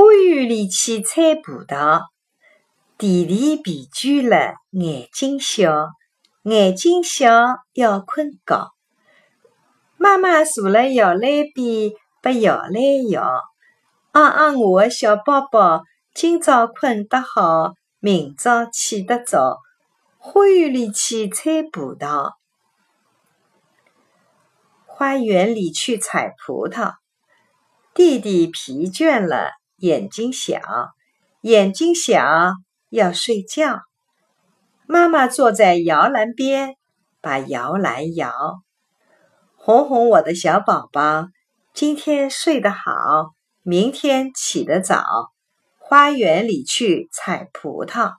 花园里去采葡萄，弟弟疲倦了，眼睛小，眼睛小要困觉。妈妈坐辣摇篮边，把摇篮摇。啊啊，我的小宝宝，今朝困得好，明朝起得早。花园里去采葡萄，花园里去采葡萄。弟弟疲倦了，眼睛小，眼睛小要睡觉。妈妈坐在摇篮边，把摇篮摇。哄哄我的小宝宝，今天睡得好。明天起得早，花园里去采葡萄。